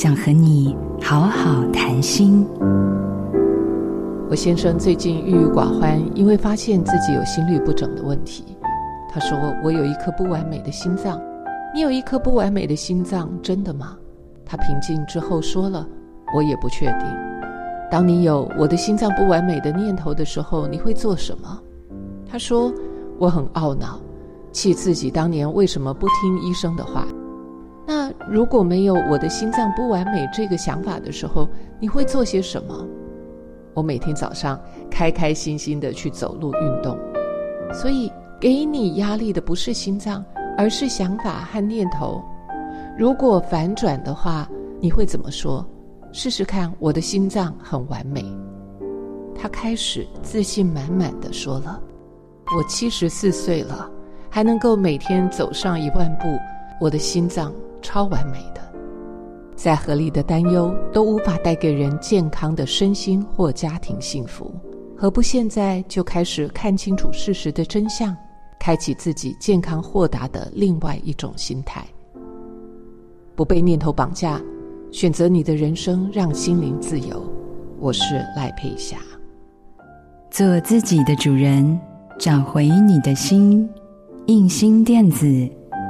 想和你好好谈心。我先生最近郁郁寡欢，因为发现自己有心律不整的问题。他说：“我有一颗不完美的心脏。”你有一颗不完美的心脏，真的吗？他平静之后说了：“我也不确定。”当你有我的心脏不完美的念头的时候，你会做什么？他说：“我很懊恼，气自己当年为什么不听医生的话。”如果没有我的心脏不完美这个想法的时候，你会做些什么？我每天早上开开心心的去走路运动，所以给你压力的不是心脏，而是想法和念头。如果反转的话，你会怎么说？试试看，我的心脏很完美。他开始自信满满的说了：“我七十四岁了，还能够每天走上一万步，我的心脏超完美的。再合理的担忧都无法带给人健康的身心或家庭幸福，何不现在就开始看清楚事实的真相，开启自己健康豁达的另外一种心态，不被念头绑架。”选择你的人生，让心灵自由。我是赖佩霞。做自己的主人，找回你的心。印心电子，